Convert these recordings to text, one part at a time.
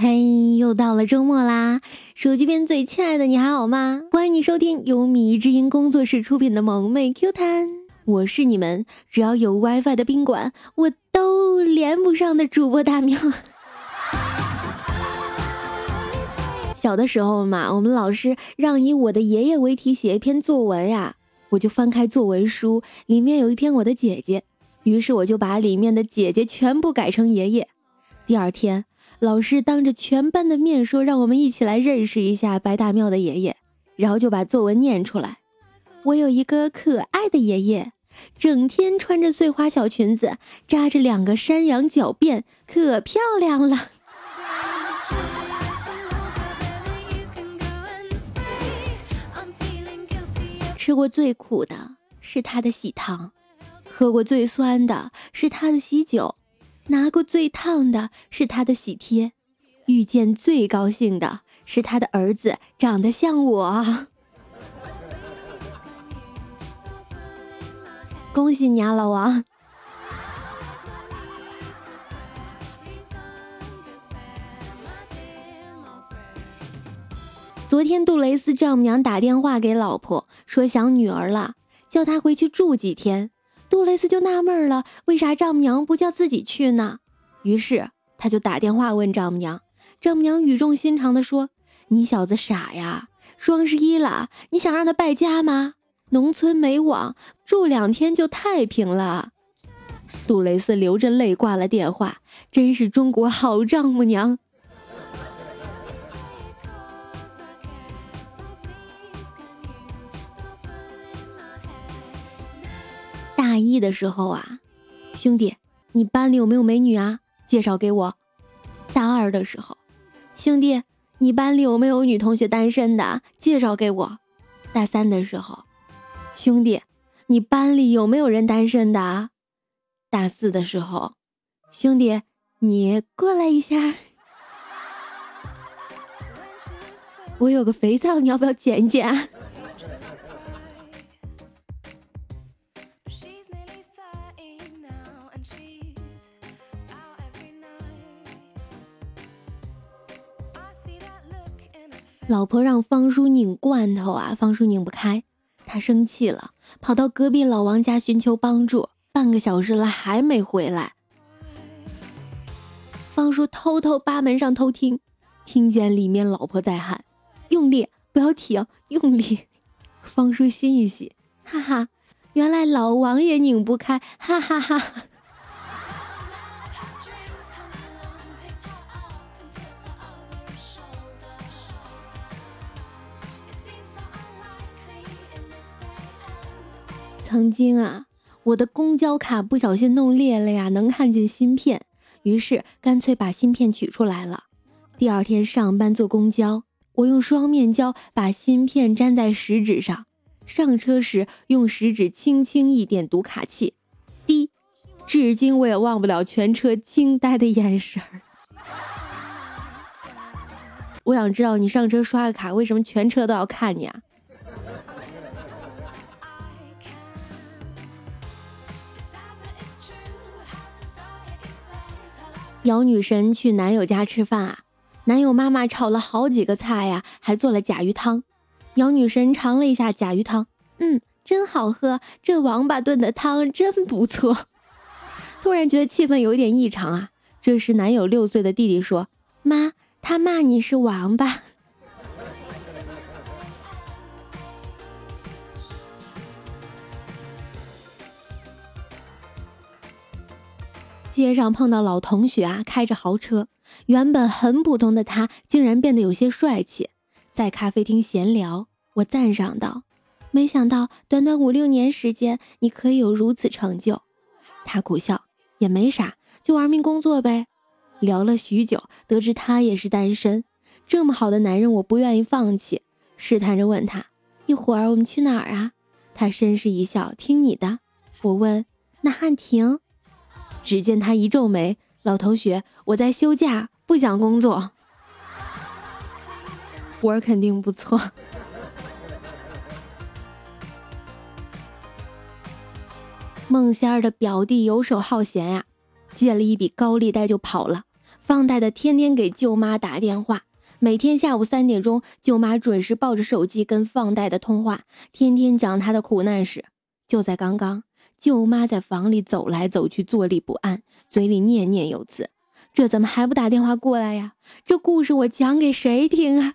嘿，又到了周末啦！手机边最亲爱的你还好吗？欢迎你收听由米之音工作室出品的萌妹 Q 弹，我是你们只要有 WiFi 的宾馆我都连不上的主播大喵。小的时候嘛，我们老师让以我的爷爷为题写一篇作文呀，我就翻开作文书，里面有一篇我的姐姐，于是我就把里面的姐姐全部改成爷爷。第二天。老师当着全班的面说：“让我们一起来认识一下白大庙的爷爷。”然后就把作文念出来。我有一个可爱的爷爷，整天穿着碎花小裙子，扎着两个山羊角辫，可漂亮了。吃过最苦的是他的喜糖，喝过最酸的是他的喜酒。拿过最烫的是他的喜帖，遇见最高兴的是他的儿子长得像我。恭喜你啊，老王！昨天杜蕾斯丈母娘打电话给老婆，说想女儿了，叫她回去住几天。杜蕾斯就纳闷了，为啥丈母娘不叫自己去呢？于是他就打电话问丈母娘，丈母娘语重心长地说：“你小子傻呀，双十一了，你想让他败家吗？农村没网，住两天就太平了。”杜蕾斯流着泪挂了电话，真是中国好丈母娘。的时候啊，兄弟，你班里有没有美女啊？介绍给我。大二的时候，兄弟，你班里有没有女同学单身的？介绍给我。大三的时候，兄弟，你班里有没有人单身的？大四的时候，兄弟，你过来一下。我有个肥皂，你要不要捡一捡？老婆让方叔拧罐头啊，方叔拧不开，他生气了，跑到隔壁老王家寻求帮助。半个小时了还没回来，方叔偷偷扒门上偷听，听见里面老婆在喊：“用力，不要停，用力。”方叔心一喜，哈哈，原来老王也拧不开，哈哈哈。曾经啊，我的公交卡不小心弄裂了呀，能看见芯片，于是干脆把芯片取出来了。第二天上班坐公交，我用双面胶把芯片粘在食指上，上车时用食指轻轻一点读卡器，滴，至今我也忘不了全车惊呆的眼神儿。我想知道你上车刷个卡，为什么全车都要看你啊？姚女神去男友家吃饭啊，男友妈妈炒了好几个菜呀，还做了甲鱼汤。姚女神尝了一下甲鱼汤，嗯，真好喝，这王八炖的汤真不错。突然觉得气氛有点异常啊，这时男友六岁的弟弟说：“妈，他骂你是王八。”街上碰到老同学啊，开着豪车，原本很普通的他，竟然变得有些帅气。在咖啡厅闲聊，我赞赏道：“没想到短短五六年时间，你可以有如此成就。”他苦笑：“也没啥，就玩命工作呗。”聊了许久，得知他也是单身。这么好的男人，我不愿意放弃，试探着问他：“一会儿我们去哪儿啊？”他绅士一笑：“听你的。”我问：“那汉庭？”只见他一皱眉：“老同学，我在休假，不想工作。活儿肯定不错。”孟仙儿的表弟游手好闲呀，借了一笔高利贷就跑了，放贷的天天给舅妈打电话，每天下午三点钟，舅妈准时抱着手机跟放贷的通话，天天讲她的苦难史。就在刚刚，舅妈在房里走来走去，坐立不安，嘴里念念有词：“这怎么还不打电话过来呀？这故事我讲给谁听啊？”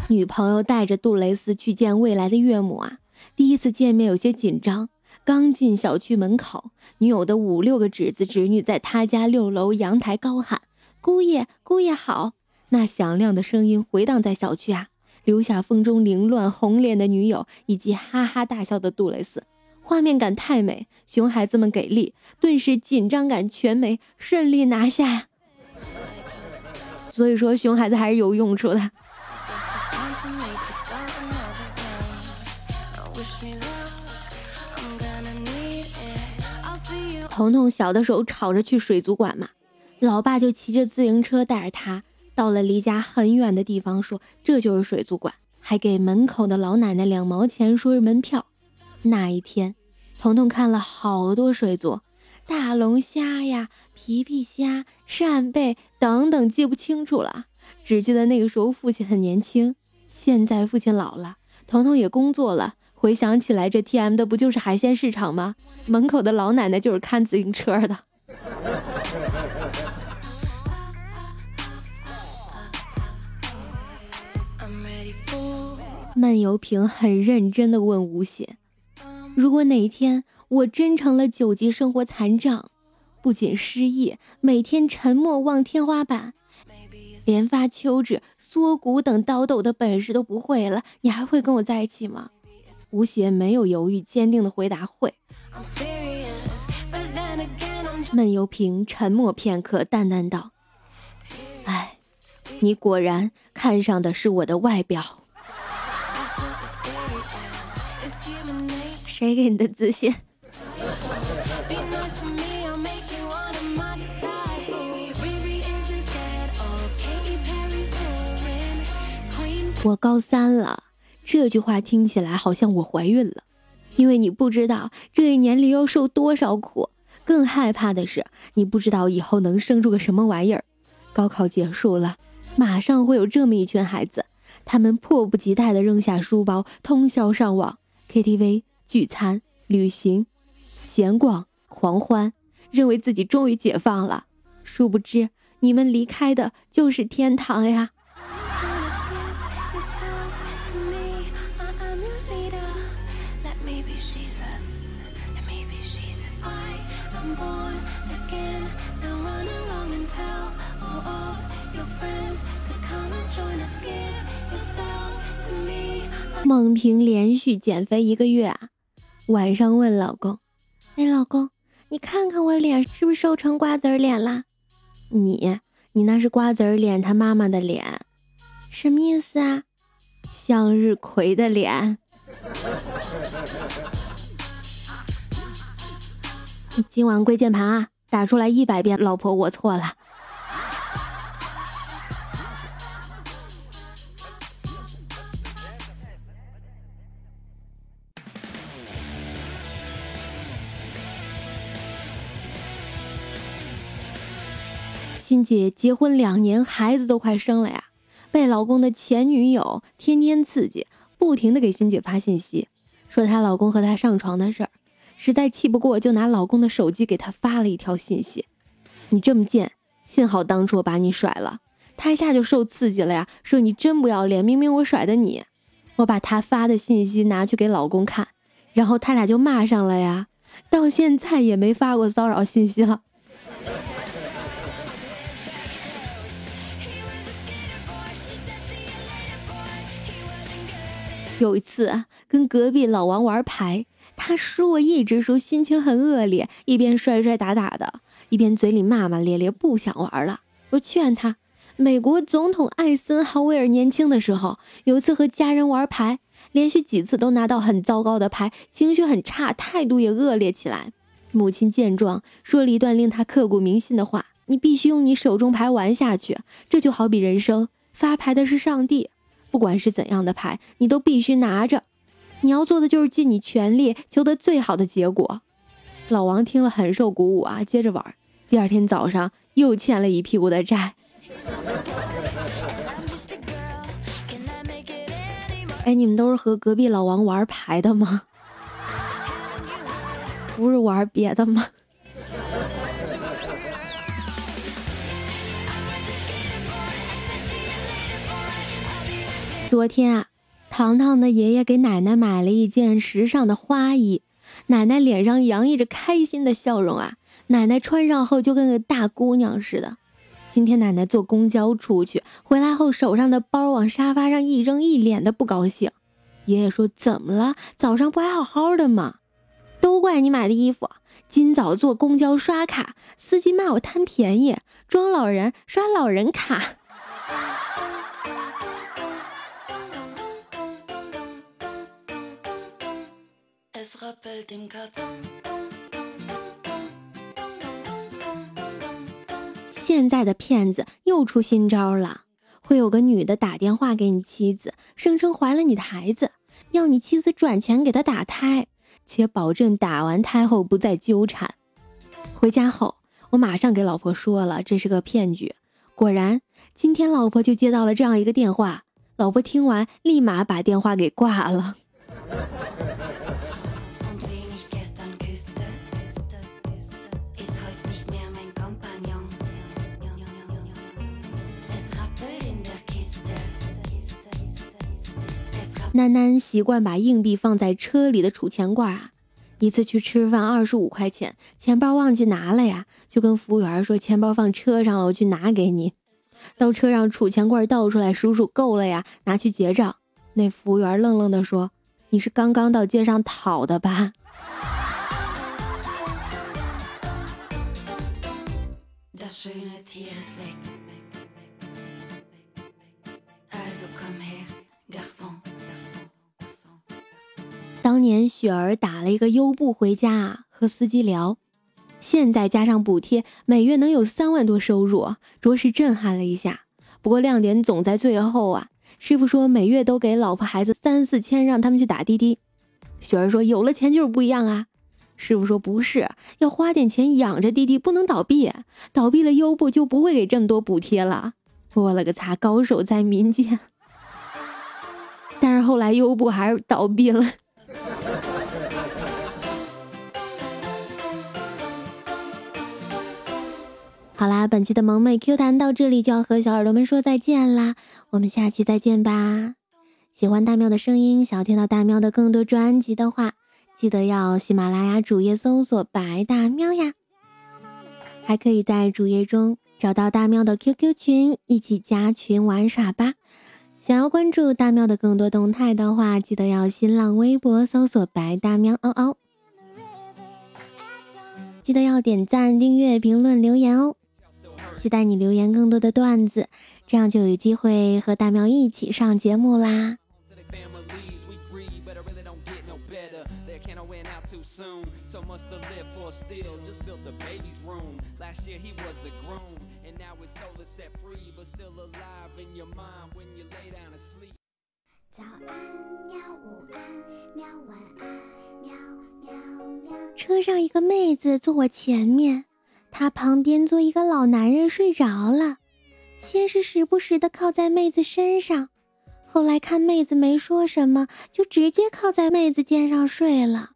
女朋友带着杜蕾斯去见未来的岳母啊，第一次见面有些紧张。刚进小区门口，女友的五六个侄子侄女在他家六楼阳台高喊：“姑爷，姑爷好！”那响亮的声音回荡在小区啊，留下风中凌乱红脸的女友以及哈哈大笑的杜蕾斯，画面感太美。熊孩子们给力，顿时紧张感全没，顺利拿下。所以说，熊孩子还是有用处的。彤彤小的时候吵着去水族馆嘛，老爸就骑着自行车带着他到了离家很远的地方，说这就是水族馆，还给门口的老奶奶两毛钱，说是门票。那一天，彤彤看了好多水族，大龙虾呀、皮皮虾、扇贝等等，记不清楚了，只记得那个时候父亲很年轻。现在父亲老了，彤彤也工作了。回想起来，这 T M 的不就是海鲜市场吗？门口的老奶奶就是看自行车的。闷油瓶很认真的问吴邪：“如果哪一天我真成了九级生活残障，不仅失忆，每天沉默望天花板，连发秋指、缩骨等倒斗的本事都不会了，你还会跟我在一起吗？”吴邪没有犹豫，坚定的回答：“会。”闷油瓶沉默片刻，淡淡道：“哎，你果然看上的是我的外表。谁给你的自信？”我高三了。这句话听起来好像我怀孕了，因为你不知道这一年里要受多少苦，更害怕的是你不知道以后能生出个什么玩意儿。高考结束了，马上会有这么一群孩子，他们迫不及待地扔下书包，通宵上网、KTV、聚餐、旅行、闲逛、狂欢，认为自己终于解放了。殊不知，你们离开的就是天堂呀。孟平连续减肥一个月啊，晚上问老公：“哎，老公，你看看我脸是不是瘦成瓜子脸啦？”你，你那是瓜子脸，他妈妈的脸，什么意思啊？向日葵的脸。今晚跪键盘啊，打出来一百遍，老婆我错了。欣姐结婚两年，孩子都快生了呀，被老公的前女友天天刺激，不停的给欣姐发信息，说她老公和她上床的事儿，实在气不过，就拿老公的手机给她发了一条信息：“你这么贱，幸好当初我把你甩了。”她一下就受刺激了呀，说你真不要脸，明明我甩的你。我把她发的信息拿去给老公看，然后他俩就骂上了呀，到现在也没发过骚扰信息了。有一次跟隔壁老王玩牌，他输我一直输，心情很恶劣，一边摔摔打打的，一边嘴里骂骂咧咧，不想玩了。我劝他，美国总统艾森豪威尔年轻的时候，有一次和家人玩牌，连续几次都拿到很糟糕的牌，情绪很差，态度也恶劣起来。母亲见状，说了一段令他刻骨铭心的话：“你必须用你手中牌玩下去，这就好比人生，发牌的是上帝。”不管是怎样的牌，你都必须拿着。你要做的就是尽你全力，求得最好的结果。老王听了很受鼓舞啊，接着玩。第二天早上又欠了一屁股的债。哎，你们都是和隔壁老王玩牌的吗？不是玩别的吗？昨天啊，糖糖的爷爷给奶奶买了一件时尚的花衣，奶奶脸上洋溢着开心的笑容啊。奶奶穿上后就跟个大姑娘似的。今天奶奶坐公交出去，回来后手上的包往沙发上一扔，一脸的不高兴。爷爷说：“怎么了？早上不还好好的吗？都怪你买的衣服。今早坐公交刷卡，司机骂我贪便宜，装老人刷老人卡。”现在的骗子又出新招了，会有个女的打电话给你妻子，声称怀了你的孩子，要你妻子转钱给他打胎，且保证打完胎后不再纠缠。回家后，我马上给老婆说了这是个骗局，果然，今天老婆就接到了这样一个电话，老婆听完立马把电话给挂了。楠楠习惯把硬币放在车里的储钱罐啊。一次去吃饭，二十五块钱，钱包忘记拿了呀，就跟服务员说钱包放车上了，我去拿给你。到车上储钱罐倒出来，数数够了呀，拿去结账。那服务员愣愣地说：“你是刚刚到街上讨的吧？”年雪儿打了一个优步回家，和司机聊，现在加上补贴，每月能有三万多收入，着实震撼了一下。不过亮点总在最后啊！师傅说每月都给老婆孩子三四千，让他们去打滴滴。雪儿说有了钱就是不一样啊！师傅说不是，要花点钱养着滴滴，不能倒闭，倒闭了优步就不会给这么多补贴了。我了个擦，高手在民间！但是后来优步还是倒闭了。好啦，本期的萌妹 Q 弹到这里就要和小耳朵们说再见啦，我们下期再见吧！喜欢大喵的声音，想要听到大喵的更多专辑的话，记得要喜马拉雅主页搜索“白大喵”呀，还可以在主页中找到大喵的 QQ 群，一起加群玩耍吧。想要关注大喵的更多动态的话，记得要新浪微博搜索“白大喵嗷嗷”，记得要点赞、订阅、评论、留言哦。期待你留言更多的段子，这样就有机会和大喵一起上节目啦。早安，喵！午安，喵！晚安，喵喵喵。车上一个妹子坐我前面。他旁边坐一个老男人睡着了，先是时不时的靠在妹子身上，后来看妹子没说什么，就直接靠在妹子肩上睡了。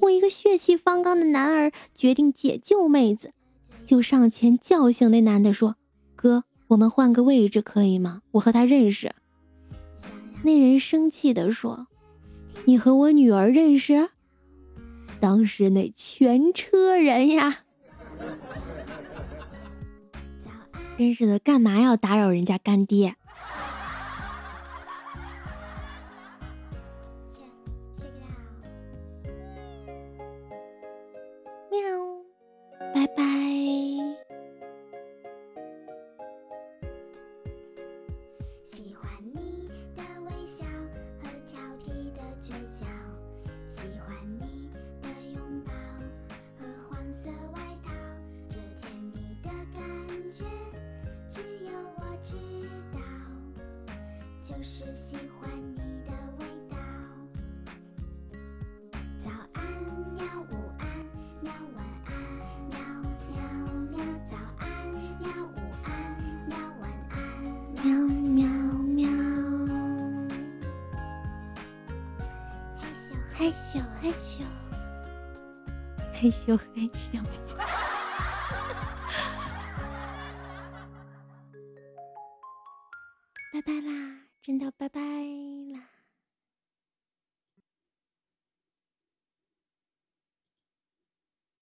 我一个血气方刚的男儿决定解救妹子，就上前叫醒那男的说：“哥，我们换个位置可以吗？我和他认识。”那人生气的说：“你和我女儿认识？”当时那全车人呀。真是的，干嘛要打扰人家干爹？害羞害羞害羞害羞。